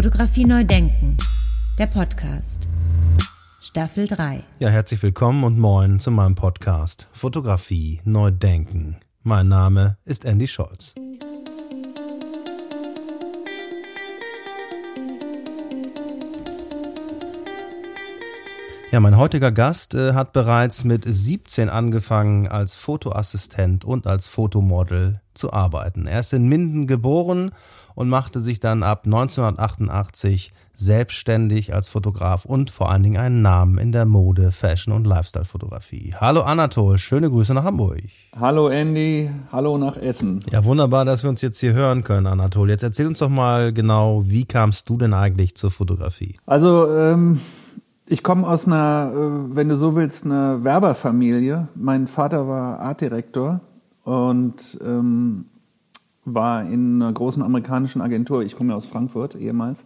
Fotografie neu denken, der Podcast. Staffel 3. Ja, herzlich willkommen und moin zu meinem Podcast Fotografie neu denken. Mein Name ist Andy Scholz. Ja, mein heutiger Gast äh, hat bereits mit 17 angefangen, als Fotoassistent und als Fotomodel zu arbeiten. Er ist in Minden geboren und machte sich dann ab 1988 selbstständig als Fotograf und vor allen Dingen einen Namen in der Mode, Fashion und Lifestyle-Fotografie. Hallo Anatol, schöne Grüße nach Hamburg. Hallo Andy, hallo nach Essen. Ja, wunderbar, dass wir uns jetzt hier hören können, Anatol. Jetzt erzähl uns doch mal genau, wie kamst du denn eigentlich zur Fotografie? Also, ähm, ich komme aus einer, äh, wenn du so willst, einer Werberfamilie. Mein Vater war Artdirektor und ähm, war in einer großen amerikanischen Agentur. Ich komme ja aus Frankfurt ehemals.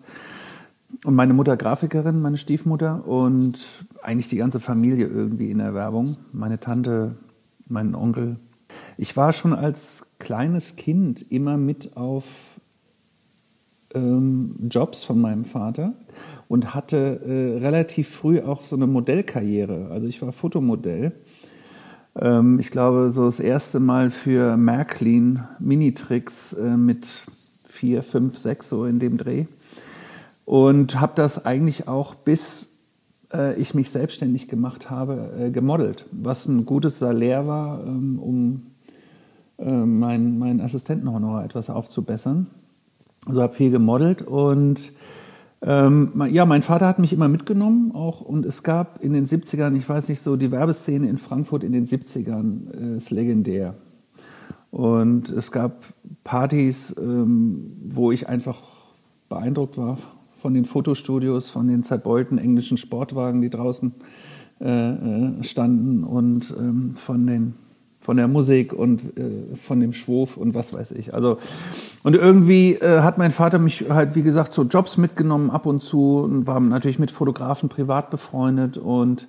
Und meine Mutter Grafikerin, meine Stiefmutter und eigentlich die ganze Familie irgendwie in der Werbung. Meine Tante, mein Onkel. Ich war schon als kleines Kind immer mit auf ähm, Jobs von meinem Vater und hatte äh, relativ früh auch so eine Modellkarriere. Also ich war Fotomodell. Ähm, ich glaube, so das erste Mal für Märklin Minitricks äh, mit vier, fünf, sechs so in dem Dreh. Und habe das eigentlich auch bis äh, ich mich selbstständig gemacht habe, äh, gemodelt, was ein gutes Salär war, ähm, um äh, mein, mein Assistentenhonorar etwas aufzubessern. Also habe viel gemodelt und ähm, ja, mein Vater hat mich immer mitgenommen auch und es gab in den 70ern, ich weiß nicht so, die Werbeszene in Frankfurt in den 70ern äh, ist legendär. Und es gab Partys, ähm, wo ich einfach beeindruckt war von den Fotostudios, von den zerbeulten englischen Sportwagen, die draußen äh, äh standen und ähm, von den von der Musik und äh, von dem Schwurf und was weiß ich. Also und irgendwie äh, hat mein Vater mich halt wie gesagt zu Jobs mitgenommen ab und zu und war natürlich mit Fotografen privat befreundet und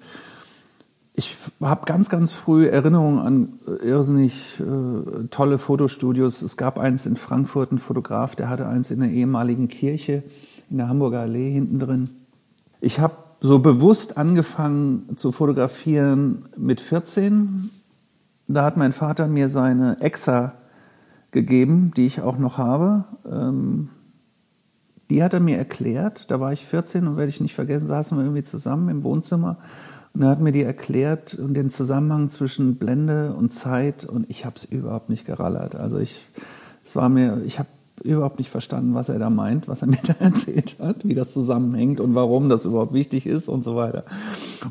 ich habe ganz ganz früh Erinnerungen an äh, irrsinnig äh, tolle Fotostudios. Es gab eins in Frankfurt, ein Fotograf, der hatte eins in der ehemaligen Kirche in der Hamburger Allee hinten drin. Ich habe so bewusst angefangen zu fotografieren mit 14 da hat mein Vater mir seine Exa gegeben, die ich auch noch habe. Ähm, die hat er mir erklärt. Da war ich 14 und werde ich nicht vergessen, saßen wir irgendwie zusammen im Wohnzimmer. Und er hat mir die erklärt und den Zusammenhang zwischen Blende und Zeit. Und ich habe es überhaupt nicht gerallert. Also ich, es war mir, ich habe überhaupt nicht verstanden, was er da meint, was er mir da erzählt hat, wie das zusammenhängt und warum das überhaupt wichtig ist und so weiter.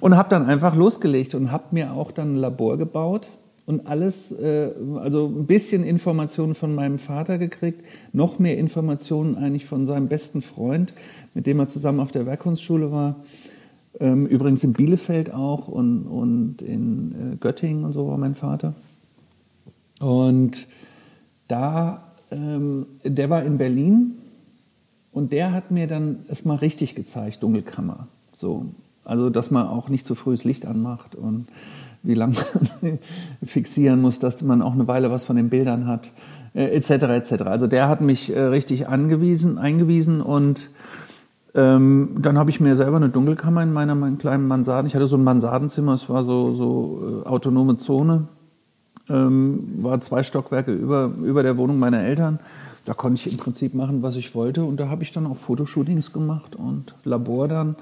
Und habe dann einfach losgelegt und habe mir auch dann ein Labor gebaut und alles, äh, also ein bisschen Informationen von meinem Vater gekriegt, noch mehr Informationen eigentlich von seinem besten Freund, mit dem er zusammen auf der Werkkunstschule war. Ähm, übrigens in Bielefeld auch und, und in äh, Göttingen und so war mein Vater. Und da, ähm, der war in Berlin und der hat mir dann erstmal richtig gezeigt, Dunkelkammer. So, also, dass man auch nicht zu früh das Licht anmacht und wie lange man fixieren muss, dass man auch eine Weile was von den Bildern hat, äh, etc. etc. Also der hat mich äh, richtig angewiesen, eingewiesen und ähm, dann habe ich mir selber eine Dunkelkammer in meiner meinen kleinen Mansarden. Ich hatte so ein Mansardenzimmer, es war so, so äh, autonome Zone, ähm, war zwei Stockwerke über, über der Wohnung meiner Eltern. Da konnte ich im Prinzip machen, was ich wollte. Und da habe ich dann auch Fotoshootings gemacht und Labor dann.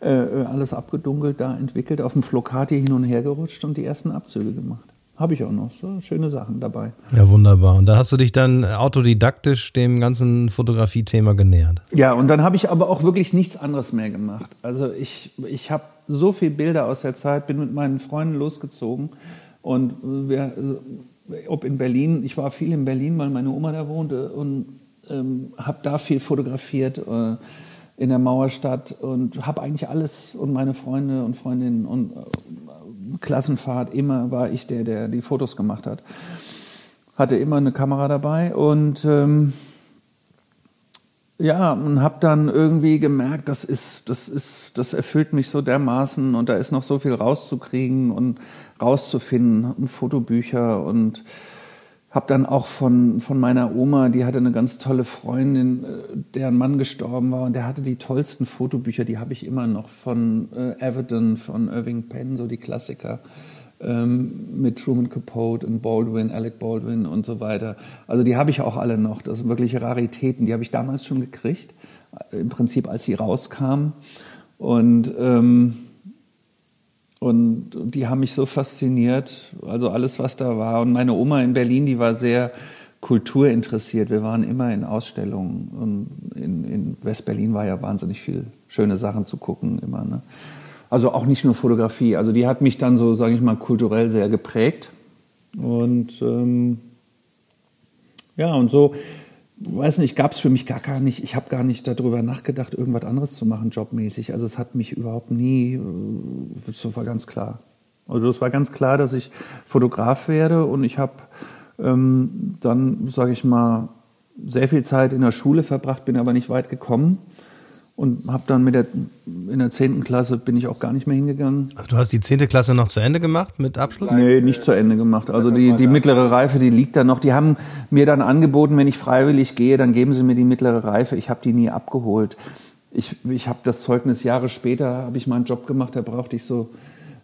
Äh, äh, alles abgedunkelt, da entwickelt, auf dem Flocati hin und her gerutscht und die ersten Abzüge gemacht. Habe ich auch noch so schöne Sachen dabei. Ja, wunderbar. Und da hast du dich dann autodidaktisch dem ganzen Fotografie-Thema genähert. Ja, und dann habe ich aber auch wirklich nichts anderes mehr gemacht. Also ich, ich habe so viele Bilder aus der Zeit, bin mit meinen Freunden losgezogen und wir, ob in Berlin, ich war viel in Berlin, weil meine Oma da wohnte und ähm, habe da viel fotografiert. Äh, in der Mauerstadt und habe eigentlich alles und meine Freunde und Freundinnen und äh, Klassenfahrt, immer war ich der, der die Fotos gemacht hat. Hatte immer eine Kamera dabei und ähm, ja, und habe dann irgendwie gemerkt, das ist, das ist, das erfüllt mich so dermaßen und da ist noch so viel rauszukriegen und rauszufinden und Fotobücher und habe dann auch von, von meiner Oma, die hatte eine ganz tolle Freundin, äh, deren Mann gestorben war und der hatte die tollsten Fotobücher, die habe ich immer noch von äh, Avedon, von Irving Penn, so die Klassiker ähm, mit Truman Capote und Baldwin, Alec Baldwin und so weiter. Also die habe ich auch alle noch. Das sind wirkliche Raritäten. Die habe ich damals schon gekriegt, äh, im Prinzip als sie rauskamen. Und ähm, und die haben mich so fasziniert, also alles, was da war. Und meine Oma in Berlin, die war sehr kulturinteressiert. Wir waren immer in Ausstellungen. Und in, in West-Berlin war ja wahnsinnig viel schöne Sachen zu gucken immer. Ne? Also auch nicht nur Fotografie. Also die hat mich dann so, sage ich mal, kulturell sehr geprägt. Und ähm, ja, und so weiß nicht, gab es für mich gar, gar nicht, ich habe gar nicht darüber nachgedacht, irgendwas anderes zu machen, jobmäßig. Also es hat mich überhaupt nie, äh, das war ganz klar. Also es war ganz klar, dass ich Fotograf werde und ich habe ähm, dann, sage ich mal, sehr viel Zeit in der Schule verbracht, bin aber nicht weit gekommen und habe dann mit der in der zehnten Klasse bin ich auch gar nicht mehr hingegangen. Also du hast die zehnte Klasse noch zu Ende gemacht mit Abschluss? Nee, nicht zu Ende gemacht. Also die, die mittlere Reife, die liegt da noch. Die haben mir dann angeboten, wenn ich freiwillig gehe, dann geben sie mir die mittlere Reife. Ich habe die nie abgeholt. Ich, ich habe das Zeugnis Jahre später, habe ich meinen Job gemacht, da brauchte ich so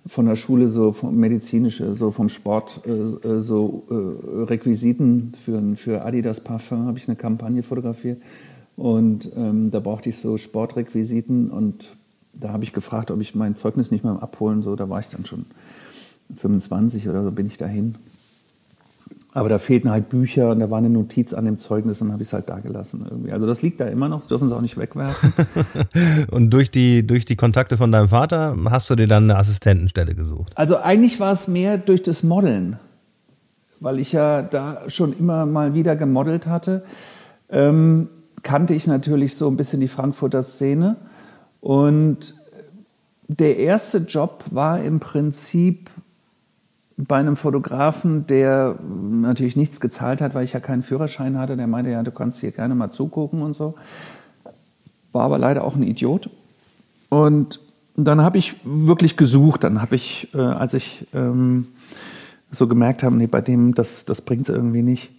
von der Schule so vom medizinische, so vom Sport äh, äh so äh, Requisiten für, für Adidas Parfum habe ich eine Kampagne fotografiert und ähm, da brauchte ich so Sportrequisiten und da habe ich gefragt, ob ich mein Zeugnis nicht mehr abholen so. Da war ich dann schon 25 oder so bin ich dahin. Aber da fehlten halt Bücher und da war eine Notiz an dem Zeugnis und habe ich es halt da gelassen irgendwie. Also das liegt da immer noch, das dürfen sie auch nicht wegwerfen. und durch die, durch die Kontakte von deinem Vater hast du dir dann eine Assistentenstelle gesucht? Also eigentlich war es mehr durch das Modeln, weil ich ja da schon immer mal wieder gemodelt hatte. Ähm, kannte ich natürlich so ein bisschen die Frankfurter Szene. Und der erste Job war im Prinzip bei einem Fotografen, der natürlich nichts gezahlt hat, weil ich ja keinen Führerschein hatte. Der meinte, ja, du kannst hier gerne mal zugucken und so. War aber leider auch ein Idiot. Und dann habe ich wirklich gesucht. Dann habe ich, äh, als ich ähm, so gemerkt habe, nee, bei dem, das, das bringt es irgendwie nicht,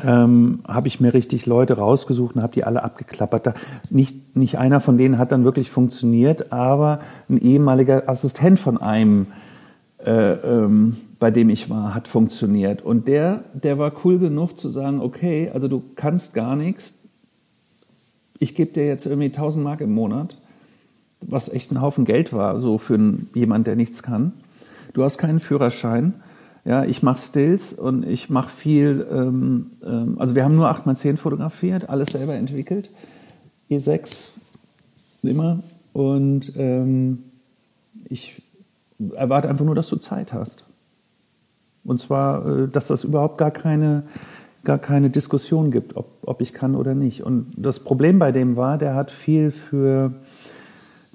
ähm, habe ich mir richtig Leute rausgesucht und habe die alle abgeklappert. Da, nicht, nicht einer von denen hat dann wirklich funktioniert, aber ein ehemaliger Assistent von einem, äh, ähm, bei dem ich war, hat funktioniert. Und der, der war cool genug zu sagen, okay, also du kannst gar nichts, ich gebe dir jetzt irgendwie 1000 Mark im Monat, was echt ein Haufen Geld war, so für jemand, der nichts kann. Du hast keinen Führerschein ja, ich mache Stills und ich mache viel, ähm, ähm, also wir haben nur 8x10 fotografiert, alles selber entwickelt. E6 immer. Und ähm, ich erwarte einfach nur, dass du Zeit hast. Und zwar, äh, dass das überhaupt gar keine, gar keine Diskussion gibt, ob, ob ich kann oder nicht. Und das Problem bei dem war, der hat viel für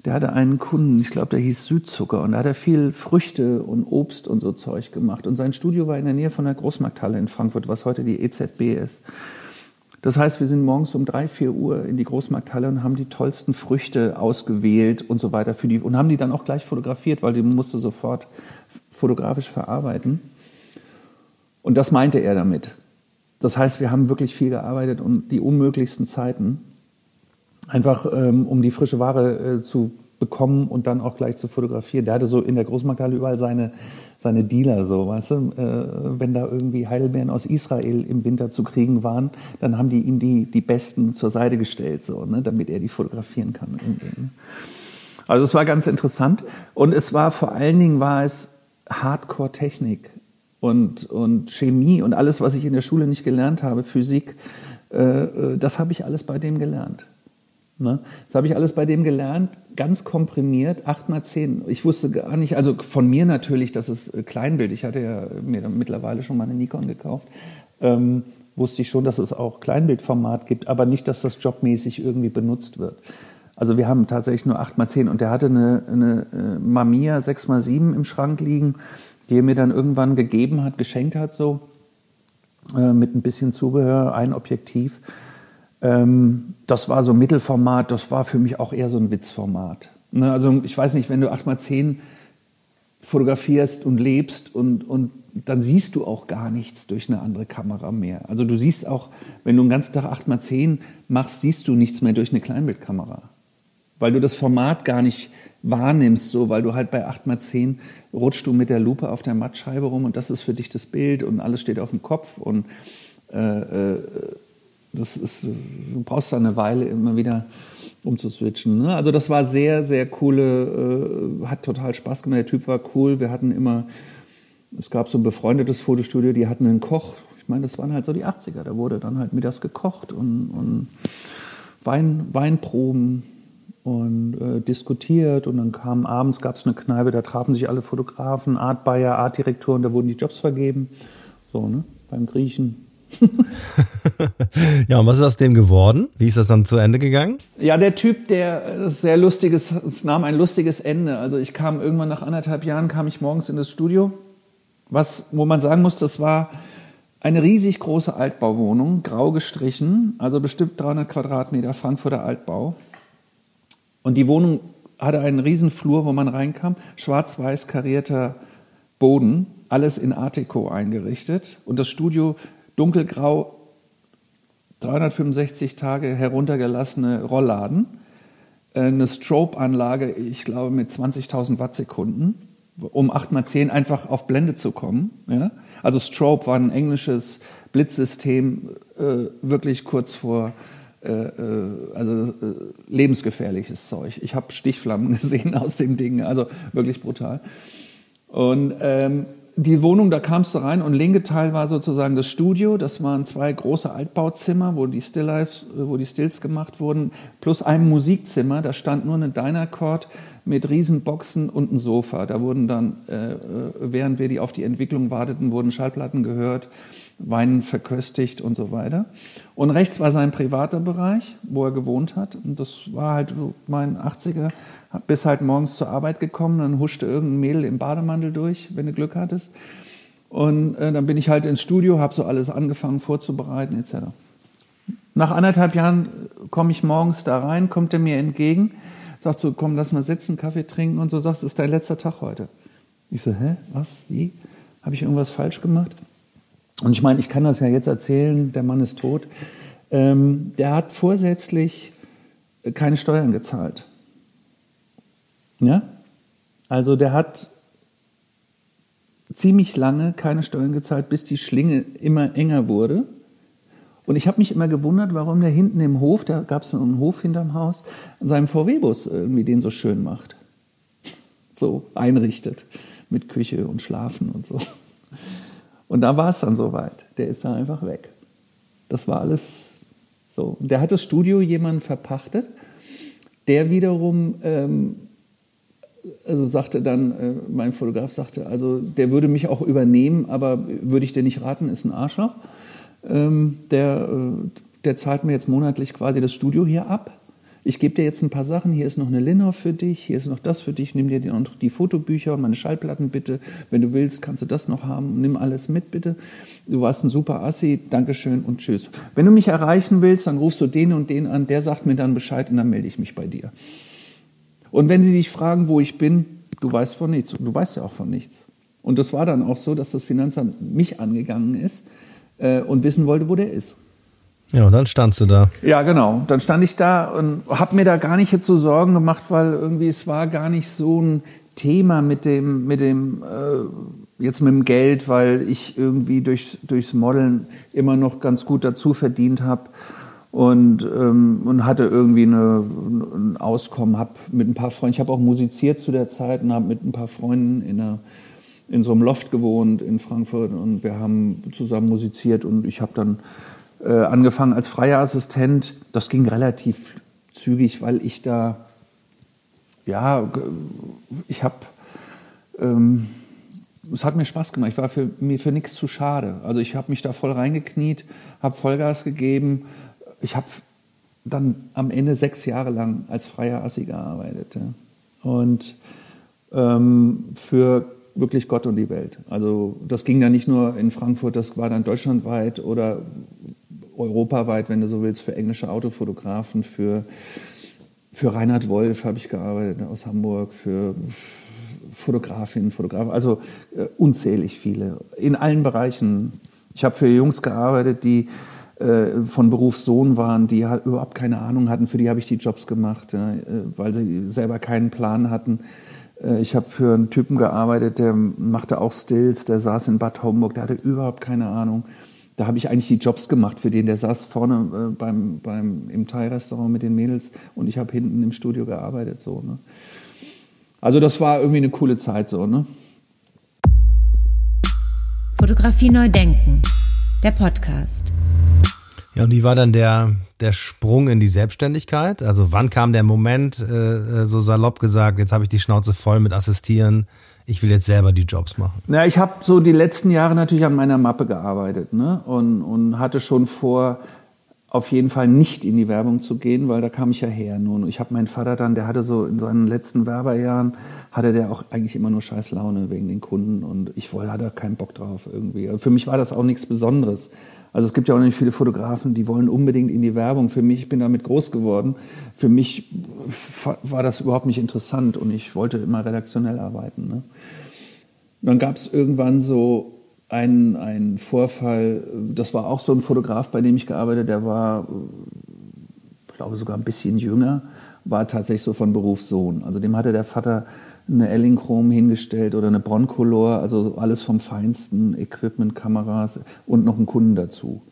der hatte einen Kunden, ich glaube, der hieß Südzucker und da hat er viel Früchte und Obst und so Zeug gemacht. Und sein Studio war in der Nähe von der Großmarkthalle in Frankfurt, was heute die EZB ist. Das heißt, wir sind morgens um drei, vier Uhr in die Großmarkthalle und haben die tollsten Früchte ausgewählt und so weiter für die und haben die dann auch gleich fotografiert, weil die musste sofort fotografisch verarbeiten. Und das meinte er damit. Das heißt, wir haben wirklich viel gearbeitet und die unmöglichsten Zeiten einfach ähm, um die frische Ware äh, zu bekommen und dann auch gleich zu fotografieren. Der hatte so in der Großmarkthalle überall seine, seine Dealer, so, weißt du, äh, wenn da irgendwie Heidelbeeren aus Israel im Winter zu kriegen waren, dann haben die ihm die, die besten zur Seite gestellt, so, ne, damit er die fotografieren kann. Ne? Also es war ganz interessant und es war vor allen Dingen war es Hardcore-Technik und, und Chemie und alles, was ich in der Schule nicht gelernt habe, Physik, äh, äh das habe ich alles bei dem gelernt. Ne? Das habe ich alles bei dem gelernt, ganz komprimiert, 8 mal 10. Ich wusste gar nicht, also von mir natürlich, dass es äh, Kleinbild, ich hatte ja mir mittlerweile schon mal eine Nikon gekauft, ähm, wusste ich schon, dass es auch Kleinbildformat gibt, aber nicht, dass das jobmäßig irgendwie benutzt wird. Also wir haben tatsächlich nur 8 mal 10 und der hatte eine, eine äh, Mamiya 6 mal 7 im Schrank liegen, die er mir dann irgendwann gegeben hat, geschenkt hat so, äh, mit ein bisschen Zubehör, ein Objektiv. Ähm, das war so Mittelformat, das war für mich auch eher so ein Witzformat. Ne, also ich weiß nicht, wenn du 8x10 fotografierst und lebst und, und dann siehst du auch gar nichts durch eine andere Kamera mehr. Also du siehst auch, wenn du den ganzen Tag 8x10 machst, siehst du nichts mehr durch eine Kleinbildkamera. Weil du das Format gar nicht wahrnimmst, so, weil du halt bei 8x10 rutschst du mit der Lupe auf der Mattscheibe rum und das ist für dich das Bild und alles steht auf dem Kopf und äh, äh, das ist, du brauchst da eine Weile immer wieder um zu switchen. Ne? Also das war sehr, sehr coole, äh, hat total Spaß gemacht. Der Typ war cool. Wir hatten immer, es gab so ein befreundetes Fotostudio, die hatten einen Koch. Ich meine, das waren halt so die 80er. Da wurde dann halt mittags gekocht und, und Wein, Weinproben und äh, diskutiert und dann kam abends, gab es eine Kneipe, da trafen sich alle Fotografen, Art Bayer, Art Direktoren, da wurden die Jobs vergeben. So, ne? Beim Griechen, ja, und was ist aus dem geworden? Wie ist das dann zu Ende gegangen? Ja, der Typ, der sehr lustiges, es nahm ein lustiges Ende. Also ich kam irgendwann nach anderthalb Jahren, kam ich morgens in das Studio, was, wo man sagen muss, das war eine riesig große Altbauwohnung, grau gestrichen, also bestimmt 300 Quadratmeter Frankfurter Altbau. Und die Wohnung hatte einen riesen Flur, wo man reinkam, schwarz-weiß karierter Boden, alles in Art Deco eingerichtet. Und das Studio dunkelgrau, 365 Tage heruntergelassene Rollladen, äh, eine Strobe-Anlage, ich glaube mit 20.000 Wattsekunden, um 8x10 einfach auf Blende zu kommen. Ja? Also Strobe war ein englisches Blitzsystem, äh, wirklich kurz vor äh, äh also äh, lebensgefährliches Zeug. Ich habe Stichflammen gesehen aus dem Ding, also wirklich brutal. Und ähm, die Wohnung, da kamst du rein und linke Teil war sozusagen das Studio. Das waren zwei große Altbauzimmer, wo die Stilllives, wo die Stills gemacht wurden, plus ein Musikzimmer. Da stand nur eine Dynacord mit Riesenboxen und ein Sofa. Da wurden dann, äh, während wir die auf die Entwicklung warteten, wurden Schallplatten gehört, Wein verköstigt und so weiter. Und rechts war sein privater Bereich, wo er gewohnt hat. Und das war halt mein 80er bis halt morgens zur Arbeit gekommen, dann huschte irgendein Mädel im Bademantel durch, wenn du Glück hattest. Und äh, dann bin ich halt ins Studio, habe so alles angefangen vorzubereiten etc. Nach anderthalb Jahren komme ich morgens da rein, kommt er mir entgegen, sagt so, komm, lass mal sitzen, Kaffee trinken und so, sagst, es ist dein letzter Tag heute. Ich so, hä, was, wie? Habe ich irgendwas falsch gemacht? Und ich meine, ich kann das ja jetzt erzählen, der Mann ist tot. Ähm, der hat vorsätzlich keine Steuern gezahlt. Ja? Also der hat ziemlich lange keine Steuern gezahlt, bis die Schlinge immer enger wurde. Und ich habe mich immer gewundert, warum der hinten im Hof, da gab es einen Hof hinterm Haus, an seinem VW-Bus irgendwie den so schön macht. So einrichtet mit Küche und Schlafen und so. Und da war es dann soweit. Der ist dann einfach weg. Das war alles so. Und der hat das Studio jemandem verpachtet, der wiederum ähm, also sagte dann, äh, mein Fotograf sagte, also der würde mich auch übernehmen, aber würde ich dir nicht raten, ist ein Arschloch. Ähm, der, äh, der zahlt mir jetzt monatlich quasi das Studio hier ab. Ich gebe dir jetzt ein paar Sachen, hier ist noch eine Linner für dich, hier ist noch das für dich, nimm dir die, die Fotobücher und meine Schallplatten bitte. Wenn du willst, kannst du das noch haben, nimm alles mit bitte. Du warst ein super Assi, Dankeschön und tschüss. Wenn du mich erreichen willst, dann rufst du den und den an, der sagt mir dann Bescheid und dann melde ich mich bei dir. Und wenn sie dich fragen, wo ich bin, du weißt von nichts. Du weißt ja auch von nichts. Und das war dann auch so, dass das Finanzamt mich angegangen ist äh, und wissen wollte, wo der ist. Ja, und dann standst du da. Ja, genau. Dann stand ich da und habe mir da gar nicht jetzt so Sorgen gemacht, weil irgendwie es war gar nicht so ein Thema mit dem, mit dem äh, jetzt mit dem Geld, weil ich irgendwie durch, durchs Modeln immer noch ganz gut dazu verdient habe und, ähm, und hatte irgendwie eine, ein Auskommen, habe mit ein paar Freunden, ich habe auch musiziert zu der Zeit und habe mit ein paar Freunden in, einer, in so einem Loft gewohnt in Frankfurt und wir haben zusammen musiziert und ich habe dann äh, angefangen als freier Assistent. Das ging relativ zügig, weil ich da, ja, ich habe, ähm, es hat mir Spaß gemacht. Ich war für, mir für nichts zu schade. Also ich habe mich da voll reingekniet, habe Vollgas gegeben ich habe dann am Ende sechs Jahre lang als freier Assi gearbeitet. Ja. Und ähm, für wirklich Gott und die Welt. Also das ging dann nicht nur in Frankfurt, das war dann deutschlandweit oder europaweit, wenn du so willst, für englische Autofotografen, für, für Reinhard Wolf habe ich gearbeitet aus Hamburg, für Fotografinnen, Fotografen, also äh, unzählig viele in allen Bereichen. Ich habe für Jungs gearbeitet, die äh, von Berufssohn waren, die überhaupt keine Ahnung hatten. Für die habe ich die Jobs gemacht, äh, weil sie selber keinen Plan hatten. Äh, ich habe für einen Typen gearbeitet, der machte auch Stills, der saß in Bad Homburg, der hatte überhaupt keine Ahnung. Da habe ich eigentlich die Jobs gemacht für den. Der saß vorne äh, beim, beim, im Thai-Restaurant mit den Mädels und ich habe hinten im Studio gearbeitet. So, ne? Also das war irgendwie eine coole Zeit so. Ne? Fotografie neu denken, der Podcast. Ja, und wie war dann der, der Sprung in die Selbstständigkeit? Also wann kam der Moment, äh, so salopp gesagt, jetzt habe ich die Schnauze voll mit Assistieren, ich will jetzt selber die Jobs machen? Ja, ich habe so die letzten Jahre natürlich an meiner Mappe gearbeitet ne? und, und hatte schon vor, auf jeden Fall nicht in die Werbung zu gehen, weil da kam ich ja her nun. Ich habe meinen Vater dann, der hatte so in seinen letzten Werberjahren, hatte der auch eigentlich immer nur scheiß Laune wegen den Kunden und ich wollte, hatte keinen Bock drauf irgendwie. Also für mich war das auch nichts Besonderes. Also es gibt ja auch nicht viele Fotografen, die wollen unbedingt in die Werbung. Für mich, ich bin damit groß geworden. Für mich war das überhaupt nicht interessant und ich wollte immer redaktionell arbeiten. Ne? Dann gab es irgendwann so ein, ein Vorfall, das war auch so ein Fotograf, bei dem ich gearbeitet, der war, ich glaube sogar ein bisschen jünger, war tatsächlich so von Berufssohn. Also dem hatte der Vater eine Ellinchrom hingestellt oder eine Broncolor, also alles vom feinsten, Equipment, Kameras und noch einen Kunden dazu.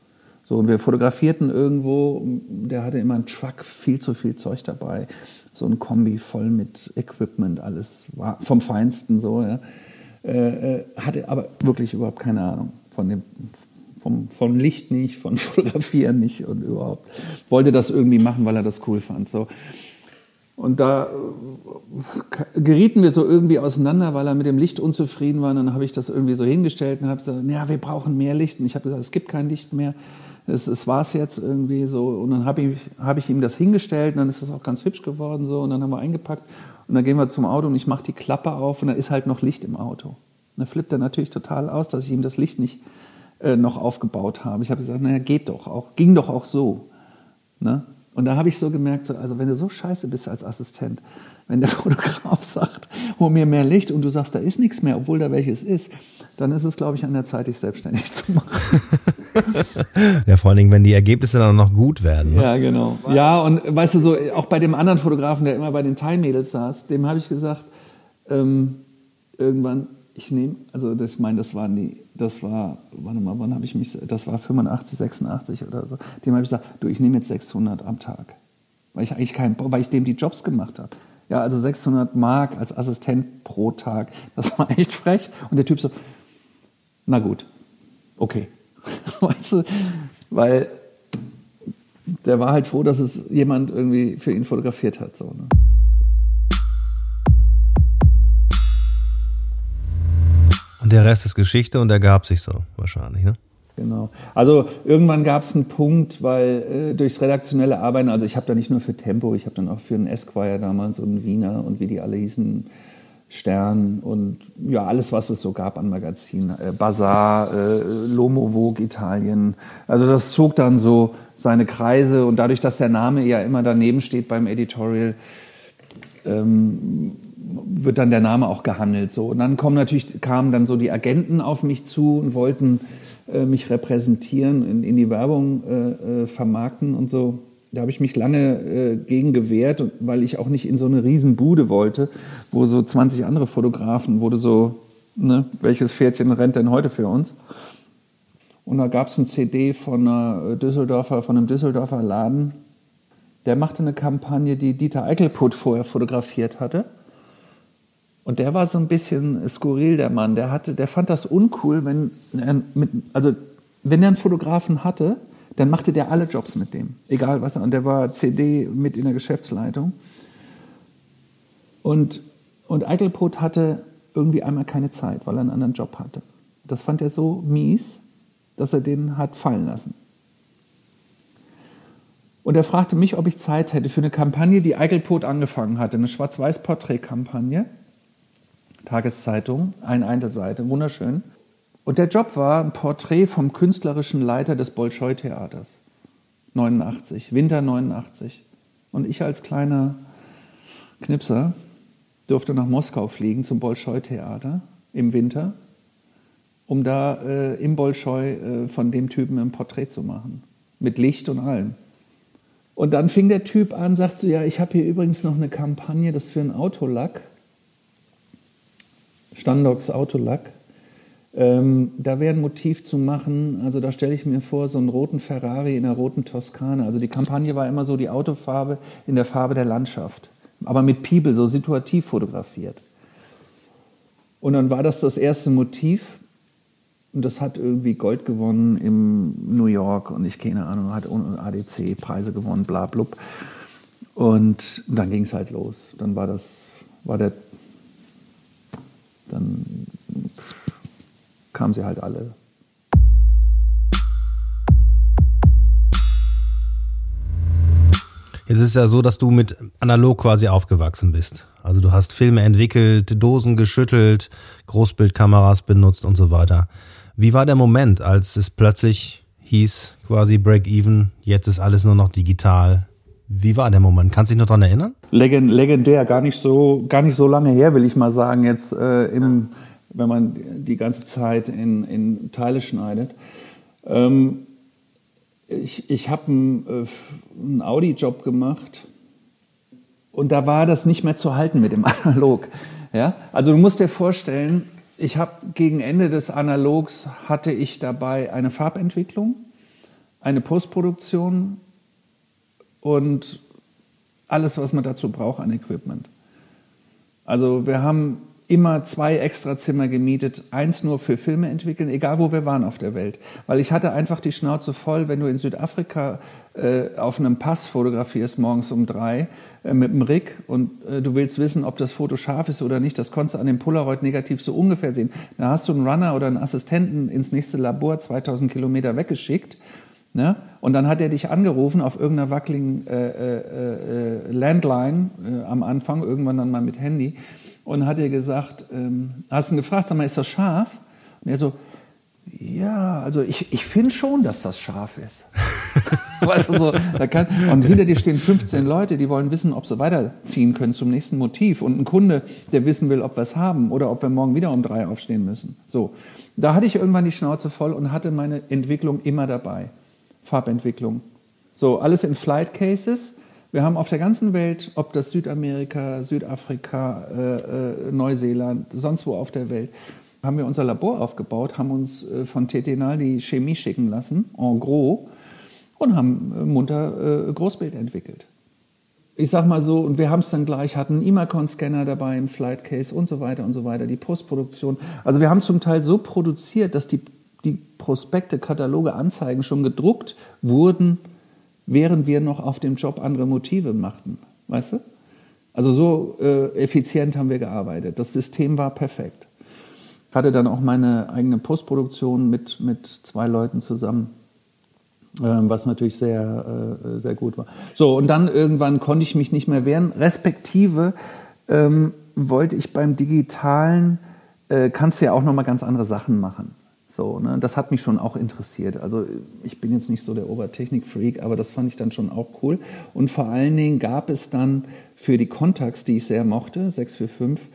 So, und wir fotografierten irgendwo, der hatte immer einen Truck, viel zu viel Zeug dabei, so ein Kombi voll mit Equipment, alles war vom Feinsten so, ja. Äh, äh, hatte aber wirklich überhaupt keine Ahnung von dem, vom, vom Licht nicht, von Fotografieren nicht und überhaupt. Wollte das irgendwie machen, weil er das cool fand. So. Und da äh, gerieten wir so irgendwie auseinander, weil er mit dem Licht unzufrieden war. Und dann habe ich das irgendwie so hingestellt und habe gesagt, ja, wir brauchen mehr Licht. Und ich habe gesagt, es gibt kein Licht mehr. Es, es war es jetzt irgendwie so. Und dann habe ich, hab ich ihm das hingestellt und dann ist es auch ganz hübsch geworden so. Und dann haben wir eingepackt und dann gehen wir zum Auto und ich mache die Klappe auf und da ist halt noch Licht im Auto. Und da flippt er natürlich total aus, dass ich ihm das Licht nicht äh, noch aufgebaut habe. Ich habe gesagt, naja, geht doch auch, ging doch auch so. Ne? Und da habe ich so gemerkt, also wenn du so scheiße bist als Assistent, wenn der Fotograf sagt, hol mir mehr Licht und du sagst, da ist nichts mehr, obwohl da welches ist, dann ist es, glaube ich, an der Zeit, dich selbstständig zu machen. ja, vor allen Dingen, wenn die Ergebnisse dann noch gut werden. Ne? Ja, genau. Ja, und weißt du, so auch bei dem anderen Fotografen, der immer bei den Teilmädels saß, dem habe ich gesagt, ähm, irgendwann, ich nehme, also das, ich meine, das waren die, das war, warte mal, wann habe ich mich, das war 85, 86 oder so. Dem habe ich gesagt, du, ich nehme jetzt 600 am Tag. Weil ich eigentlich keinen, weil ich dem die Jobs gemacht habe. Ja, also 600 Mark als Assistent pro Tag. Das war echt frech. Und der Typ so, na gut, okay. weißt du, weil der war halt froh, dass es jemand irgendwie für ihn fotografiert hat. So, ne? Und der Rest ist Geschichte und ergab sich so wahrscheinlich, ne? Genau. Also irgendwann gab es einen Punkt, weil äh, durchs redaktionelle Arbeiten, also ich habe da nicht nur für Tempo, ich habe dann auch für einen Esquire damals und einen Wiener und wie die alle hießen, Stern und ja, alles, was es so gab an Magazinen. Äh, Bazaar, äh, Lomo Vogue Italien. Also das zog dann so seine Kreise und dadurch, dass der Name ja immer daneben steht beim Editorial, ähm, wird dann der Name auch gehandelt. So. Und dann kommen natürlich, kamen dann so die Agenten auf mich zu und wollten äh, mich repräsentieren, in, in die Werbung äh, äh, vermarkten und so. Da habe ich mich lange äh, gegen gewehrt, weil ich auch nicht in so eine Riesenbude wollte, wo so 20 andere Fotografen, wurde so, ne, welches Pferdchen rennt denn heute für uns? Und da gab es ein CD von, einer Düsseldorfer, von einem Düsseldorfer Laden, der machte eine Kampagne, die Dieter Eichelput vorher fotografiert hatte. Und der war so ein bisschen skurril, der Mann. Der, hatte, der fand das uncool, wenn er mit, also wenn er einen Fotografen hatte, dann machte der alle Jobs mit dem. Egal was. Und der war CD mit in der Geschäftsleitung. Und, und Eichelbrot hatte irgendwie einmal keine Zeit, weil er einen anderen Job hatte. Das fand er so mies, dass er den hat fallen lassen. Und er fragte mich, ob ich Zeit hätte für eine Kampagne, die Eichelpot angefangen hatte, eine Schwarz-Weiß-Porträt-Kampagne. Tageszeitung, eine Einzelseite, wunderschön. Und der Job war ein Porträt vom künstlerischen Leiter des Bolschoi-Theaters. 89, Winter 89. Und ich als kleiner Knipser durfte nach Moskau fliegen zum Bolschoi-Theater im Winter, um da äh, im Bolschoi äh, von dem Typen ein Porträt zu machen. Mit Licht und allem. Und dann fing der Typ an, sagt so, ja, ich habe hier übrigens noch eine Kampagne, das ist für einen Autolack. Standox Autolack. Ähm, da wäre ein Motiv zu machen, also da stelle ich mir vor, so einen roten Ferrari in einer roten Toskana. Also die Kampagne war immer so die Autofarbe in der Farbe der Landschaft. Aber mit People, so situativ fotografiert. Und dann war das das erste Motiv. Und das hat irgendwie Gold gewonnen in New York und ich keine Ahnung, hat ADC Preise gewonnen, bla blub. Und dann ging es halt los. Dann war das, war der, dann kamen sie halt alle. Jetzt ist es ja so, dass du mit analog quasi aufgewachsen bist. Also du hast Filme entwickelt, Dosen geschüttelt, Großbildkameras benutzt und so weiter. Wie war der Moment, als es plötzlich hieß, quasi Break-Even, jetzt ist alles nur noch digital? Wie war der Moment? Kannst du dich noch daran erinnern? Legend, legendär, gar nicht so, gar nicht so lange her, will ich mal sagen, jetzt äh, im, wenn man die ganze Zeit in, in Teile schneidet. Ähm, ich ich habe einen, äh, Audi-Job gemacht und da war das nicht mehr zu halten mit dem Analog. Ja? Also du musst dir vorstellen, ich habe gegen Ende des Analogs hatte ich dabei eine Farbentwicklung, eine Postproduktion und alles, was man dazu braucht an Equipment. Also wir haben immer zwei Extrazimmer gemietet, eins nur für Filme entwickeln, egal wo wir waren auf der Welt. Weil ich hatte einfach die Schnauze voll, wenn du in Südafrika äh, auf einem Pass fotografierst morgens um drei äh, mit dem Rig und äh, du willst wissen, ob das Foto scharf ist oder nicht, das konntest du an dem Polaroid negativ so ungefähr sehen. Da hast du einen Runner oder einen Assistenten ins nächste Labor 2000 Kilometer weggeschickt Ne? Und dann hat er dich angerufen auf irgendeiner wackeligen äh, äh, äh, Landline äh, am Anfang, irgendwann dann mal mit Handy, und hat dir gesagt, ähm, hast ihn gefragt, sag mal, ist das scharf? Und er so, ja, also ich, ich finde schon, dass das scharf ist. weißt du, so, da kann, und hinter dir stehen 15 Leute, die wollen wissen, ob sie weiterziehen können zum nächsten Motiv. Und ein Kunde, der wissen will, ob wir es haben oder ob wir morgen wieder um drei aufstehen müssen. So, da hatte ich irgendwann die Schnauze voll und hatte meine Entwicklung immer dabei. Farbentwicklung. So, alles in Flight Cases. Wir haben auf der ganzen Welt, ob das Südamerika, Südafrika, äh, äh, Neuseeland, sonst wo auf der Welt, haben wir unser Labor aufgebaut, haben uns äh, von Tetenal die Chemie schicken lassen, en gros, und haben äh, munter äh, Großbild entwickelt. Ich sag mal so, und wir haben es dann gleich, hatten Imacon-Scanner dabei im Flight Case und so weiter und so weiter, die Postproduktion. Also wir haben zum Teil so produziert, dass die die Prospekte, Kataloge, Anzeigen schon gedruckt wurden, während wir noch auf dem Job andere Motive machten. Weißt du? Also so äh, effizient haben wir gearbeitet. Das System war perfekt. Hatte dann auch meine eigene Postproduktion mit, mit zwei Leuten zusammen, äh, was natürlich sehr, äh, sehr gut war. So, und dann irgendwann konnte ich mich nicht mehr wehren. Respektive ähm, wollte ich beim Digitalen, äh, kannst du ja auch nochmal ganz andere Sachen machen. So, ne? Das hat mich schon auch interessiert. Also ich bin jetzt nicht so der Obertechnik-Freak, aber das fand ich dann schon auch cool. Und vor allen Dingen gab es dann für die Contax, die ich sehr mochte, 645,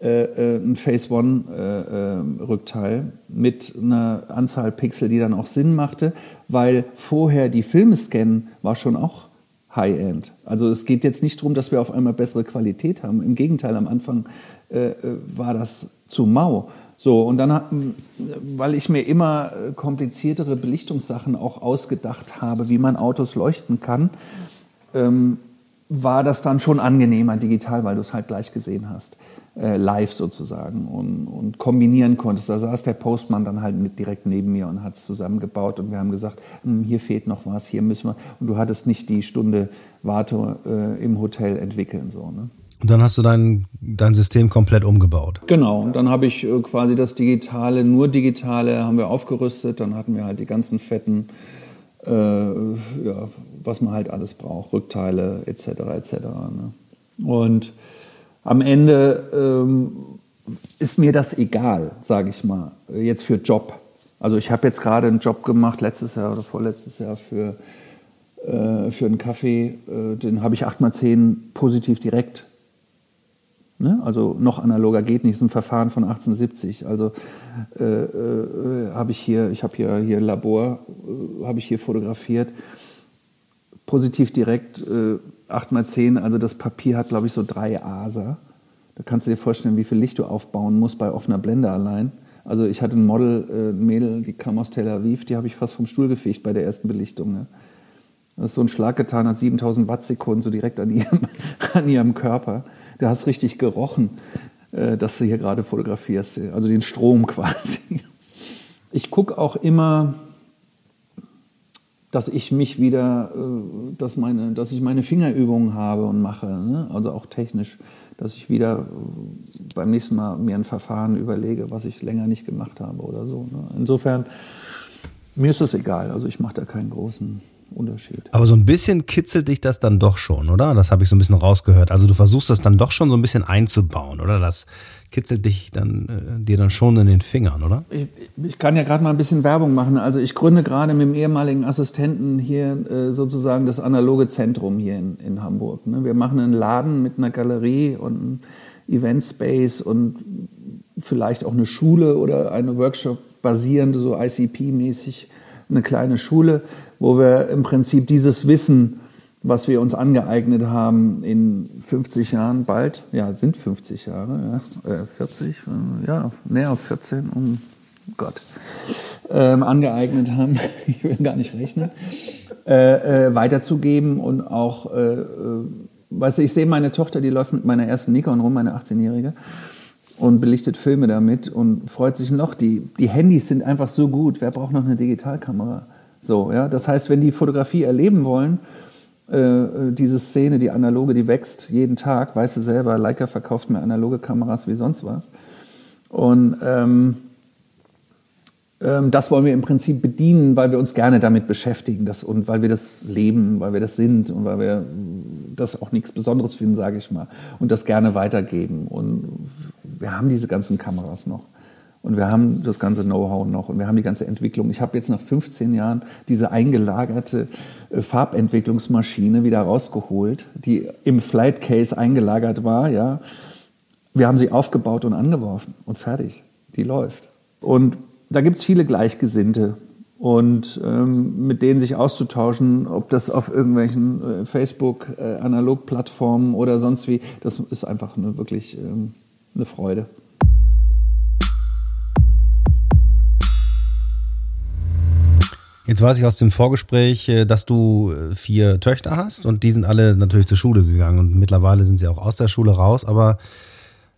äh, äh, ein Phase One äh, äh, Rückteil mit einer Anzahl Pixel, die dann auch Sinn machte, weil vorher die Filme scannen war schon auch High-End. Also es geht jetzt nicht darum, dass wir auf einmal bessere Qualität haben. Im Gegenteil, am Anfang äh, äh, war das zu mau. So, und dann, weil ich mir immer äh, kompliziertere Belichtungssachen auch ausgedacht habe, wie man Autos leuchten kann, ähm, war das dann schon angenehmer digital, weil du es halt gleich gesehen hast, äh, live sozusagen und, und kombinieren konntest. Da saß der Postmann dann halt mit direkt neben mir und hat es zusammengebaut und wir haben gesagt, hm, hier fehlt noch was, hier müssen wir. Und du hattest nicht die Stunde Warte äh, im Hotel entwickeln so. Ne? Und dann hast du dein, dein System komplett umgebaut. Genau, und dann habe ich äh, quasi das Digitale, nur Digitale haben wir aufgerüstet. Dann hatten wir halt die ganzen fetten, äh, ja, was man halt alles braucht, Rückteile etc. etc. Ne? Und am Ende ähm, ist mir das egal, sage ich mal, jetzt für Job. Also ich habe jetzt gerade einen Job gemacht, letztes Jahr oder vorletztes Jahr für, äh, für einen Kaffee. Äh, den habe ich 8x10 positiv direkt Ne? Also noch analoger geht nicht, ist ein Verfahren von 1870. Also äh, äh, habe ich hier, ich habe hier hier Labor, äh, habe ich hier fotografiert. Positiv direkt äh, 8x10, also das Papier hat, glaube ich, so drei Aser. Da kannst du dir vorstellen, wie viel Licht du aufbauen musst bei offener Blende allein. Also ich hatte ein Model, äh, ein Mädel, die kam aus Tel Aviv, die habe ich fast vom Stuhl gefegt bei der ersten Belichtung. Ne? Das ist so ein Schlag getan hat 7000 Wattsekunden so direkt an ihrem, an ihrem Körper. Du hast richtig gerochen, äh, dass du hier gerade fotografierst, also den Strom quasi. Ich gucke auch immer, dass ich mich wieder, äh, dass, meine, dass ich meine Fingerübungen habe und mache, ne? also auch technisch, dass ich wieder äh, beim nächsten Mal mir ein Verfahren überlege, was ich länger nicht gemacht habe oder so. Ne? Insofern, mir ist das egal, also ich mache da keinen großen Unterschied. Aber so ein bisschen kitzelt dich das dann doch schon, oder? Das habe ich so ein bisschen rausgehört. Also du versuchst das dann doch schon so ein bisschen einzubauen, oder? Das kitzelt dich dann äh, dir dann schon in den Fingern, oder? Ich, ich kann ja gerade mal ein bisschen Werbung machen. Also ich gründe gerade mit dem ehemaligen Assistenten hier äh, sozusagen das analoge Zentrum hier in, in Hamburg. Ne? Wir machen einen Laden mit einer Galerie und einem Event Space und vielleicht auch eine Schule oder eine Workshop basierende, so ICP-mäßig, eine kleine Schule wo wir im Prinzip dieses Wissen, was wir uns angeeignet haben in 50 Jahren bald, ja, sind 50 Jahre, ja, äh, 40, äh, ja, näher auf 14, um Gott, ähm, angeeignet haben, ich will gar nicht rechnen, äh, äh, weiterzugeben und auch, äh, äh, weißt du, ich sehe meine Tochter, die läuft mit meiner ersten Nikon rum, meine 18-Jährige, und belichtet Filme damit und freut sich noch. Die, die Handys sind einfach so gut, wer braucht noch eine Digitalkamera? So, ja? Das heißt, wenn die Fotografie erleben wollen, äh, diese Szene, die analoge, die wächst jeden Tag, weißt du selber, Leica verkauft mehr analoge Kameras wie sonst was. Und ähm, ähm, das wollen wir im Prinzip bedienen, weil wir uns gerne damit beschäftigen das, und weil wir das leben, weil wir das sind und weil wir das auch nichts Besonderes finden, sage ich mal, und das gerne weitergeben. Und wir haben diese ganzen Kameras noch. Und wir haben das ganze Know-how noch und wir haben die ganze Entwicklung. Ich habe jetzt nach 15 Jahren diese eingelagerte äh, Farbentwicklungsmaschine wieder rausgeholt, die im Flight Case eingelagert war. Ja, wir haben sie aufgebaut und angeworfen und fertig. Die läuft. Und da gibt's viele Gleichgesinnte und ähm, mit denen sich auszutauschen, ob das auf irgendwelchen äh, Facebook-Analog-Plattformen äh, oder sonst wie, das ist einfach eine, wirklich ähm, eine Freude. Jetzt weiß ich aus dem Vorgespräch, äh, dass du äh, vier Töchter hast und die sind alle natürlich zur Schule gegangen und mittlerweile sind sie auch aus der Schule raus. Aber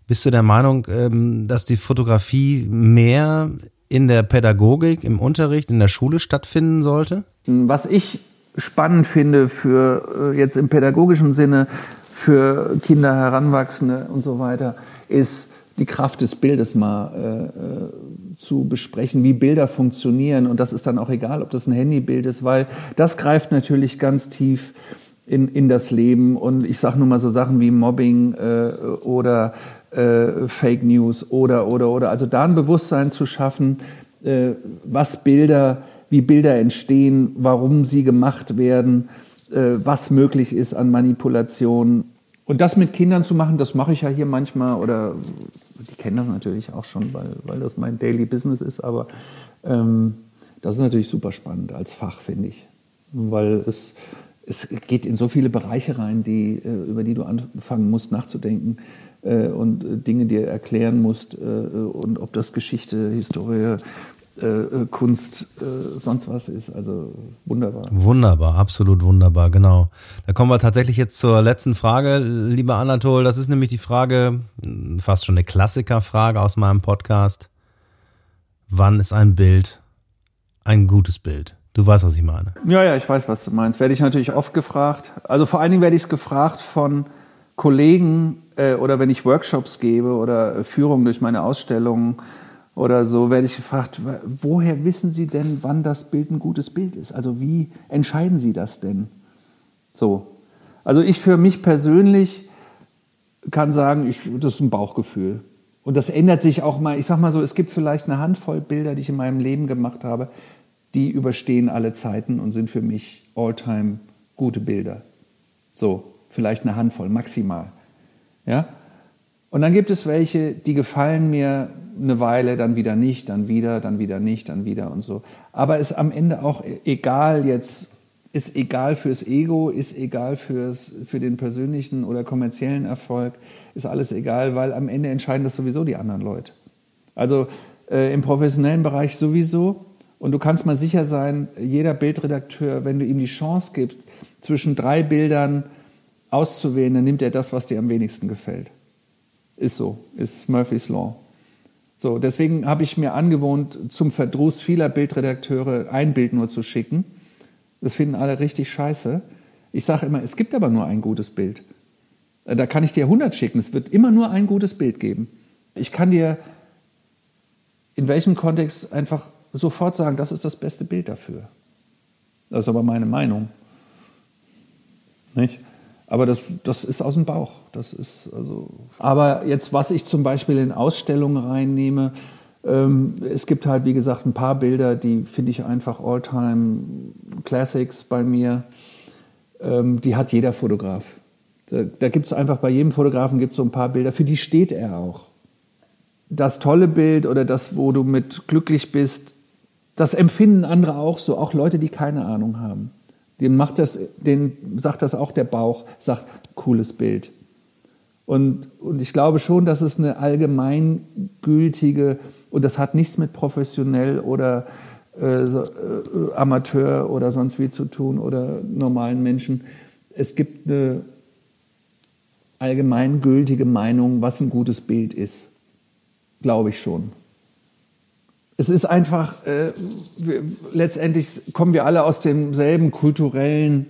bist du der Meinung, ähm, dass die Fotografie mehr in der Pädagogik, im Unterricht, in der Schule stattfinden sollte? Was ich spannend finde für äh, jetzt im pädagogischen Sinne für Kinder, Heranwachsende und so weiter, ist die Kraft des Bildes mal äh, äh, zu besprechen, wie Bilder funktionieren. Und das ist dann auch egal, ob das ein Handybild ist, weil das greift natürlich ganz tief in, in das Leben. Und ich sage nur mal so Sachen wie Mobbing äh, oder äh, Fake News oder, oder, oder. Also da ein Bewusstsein zu schaffen, äh, was Bilder, wie Bilder entstehen, warum sie gemacht werden, äh, was möglich ist an Manipulation und das mit Kindern zu machen, das mache ich ja hier manchmal oder die kennen das natürlich auch schon, weil, weil das mein Daily Business ist, aber ähm, das ist natürlich super spannend als Fach, finde ich. Weil es, es geht in so viele Bereiche rein, die, äh, über die du anfangen musst nachzudenken äh, und äh, Dinge dir erklären musst und ob das Geschichte, Historie, äh, äh, Kunst, äh, sonst was ist. Also wunderbar. Wunderbar, absolut wunderbar, genau. Da kommen wir tatsächlich jetzt zur letzten Frage, lieber Anatol. Das ist nämlich die Frage, fast schon eine Klassikerfrage aus meinem Podcast. Wann ist ein Bild ein gutes Bild? Du weißt, was ich meine. Ja, ja, ich weiß, was du meinst. Werde ich natürlich oft gefragt. Also vor allen Dingen werde ich es gefragt von Kollegen äh, oder wenn ich Workshops gebe oder Führungen durch meine Ausstellungen oder so werde ich gefragt, woher wissen Sie denn, wann das Bild ein gutes Bild ist? Also wie entscheiden Sie das denn? So. Also ich für mich persönlich kann sagen, ich, das ist ein Bauchgefühl. Und das ändert sich auch mal. Ich sag mal so, es gibt vielleicht eine Handvoll Bilder, die ich in meinem Leben gemacht habe, die überstehen alle Zeiten und sind für mich all-time gute Bilder. So, vielleicht eine Handvoll, maximal. Ja? Und dann gibt es welche, die gefallen mir eine Weile, dann wieder nicht, dann wieder, dann wieder nicht, dann wieder und so. Aber ist am Ende auch egal jetzt, ist egal fürs Ego, ist egal fürs, für den persönlichen oder kommerziellen Erfolg, ist alles egal, weil am Ende entscheiden das sowieso die anderen Leute. Also äh, im professionellen Bereich sowieso. Und du kannst mal sicher sein, jeder Bildredakteur, wenn du ihm die Chance gibst, zwischen drei Bildern auszuwählen, dann nimmt er das, was dir am wenigsten gefällt. Ist so, ist Murphy's Law. So, deswegen habe ich mir angewohnt, zum Verdruss vieler Bildredakteure ein Bild nur zu schicken. Das finden alle richtig scheiße. Ich sage immer, es gibt aber nur ein gutes Bild. Äh, da kann ich dir 100 schicken. Es wird immer nur ein gutes Bild geben. Ich kann dir in welchem Kontext einfach sofort sagen, das ist das beste Bild dafür. Das ist aber meine Meinung. Nicht? Aber das, das ist aus dem Bauch. Das ist also. Aber jetzt, was ich zum Beispiel in Ausstellungen reinnehme, ähm, es gibt halt, wie gesagt, ein paar Bilder, die finde ich einfach All-Time Classics bei mir. Ähm, die hat jeder Fotograf. Da, da gibt es einfach bei jedem Fotografen gibt so ein paar Bilder, für die steht er auch. Das tolle Bild oder das, wo du mit glücklich bist, das empfinden andere auch so, auch Leute, die keine Ahnung haben. Dem macht das, den sagt das auch der Bauch, sagt, cooles Bild. Und, und ich glaube schon, dass es eine allgemeingültige, und das hat nichts mit professionell oder äh, äh, Amateur oder sonst wie zu tun oder normalen Menschen. Es gibt eine allgemeingültige Meinung, was ein gutes Bild ist. Glaube ich schon es ist einfach, äh, wir, letztendlich kommen wir alle aus demselben kulturellen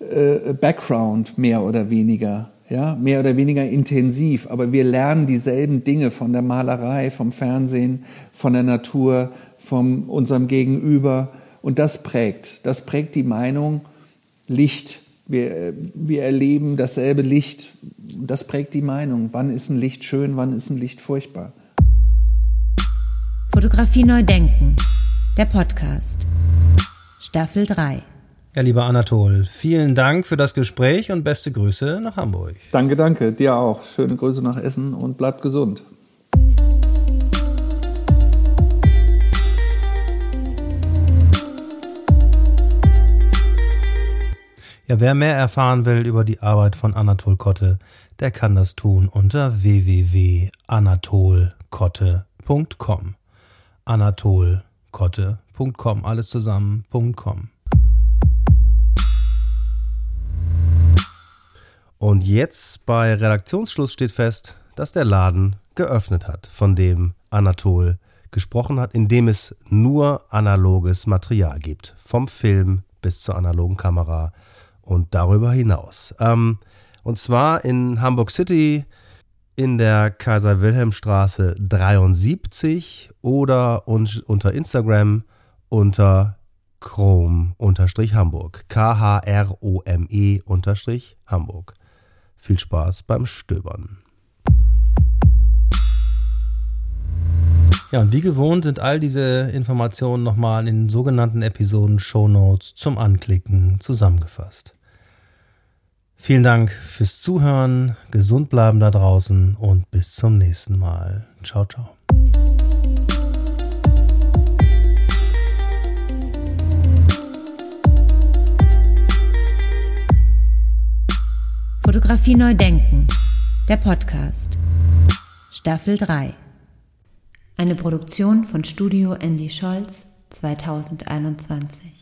äh, Background, mehr oder weniger. Ja, mehr oder weniger intensiv, aber wir lernen dieselben Dinge von der Malerei, vom Fernsehen, von der Natur, von unserem Gegenüber. Und das prägt, das prägt die Meinung Licht. Wir, wir erleben dasselbe Licht. Das prägt die Meinung. Wann ist ein Licht schön, wann ist ein Licht furchtbar? Fotografie neu denken. Der Podcast. Staffel 3. Ja, lieber Anatol, vielen Dank für das Gespräch und beste Grüße nach Hamburg. Danke, danke. Dir auch. Schöne Grüße nach Essen und bleibt gesund. Ja, wer mehr erfahren will über die Arbeit von Anatol Kotte, der kann das tun unter www.anatolkotte.com anatolkotte.com, alles zusammen.com. Und jetzt bei Redaktionsschluss steht fest, dass der Laden geöffnet hat, von dem Anatol gesprochen hat, in dem es nur analoges Material gibt. Vom Film bis zur analogen Kamera und darüber hinaus. Ähm, und zwar in Hamburg City in der Kaiser-Wilhelm-Straße 73 oder unter Instagram unter Chrome-Hamburg. K-H-R-O-M-E-Hamburg. Viel Spaß beim Stöbern. Ja, und wie gewohnt sind all diese Informationen nochmal in sogenannten Episoden Show Notes zum Anklicken zusammengefasst. Vielen Dank fürs Zuhören, gesund bleiben da draußen und bis zum nächsten Mal. Ciao, ciao. Fotografie neu denken. Der Podcast. Staffel 3. Eine Produktion von Studio Andy Scholz 2021.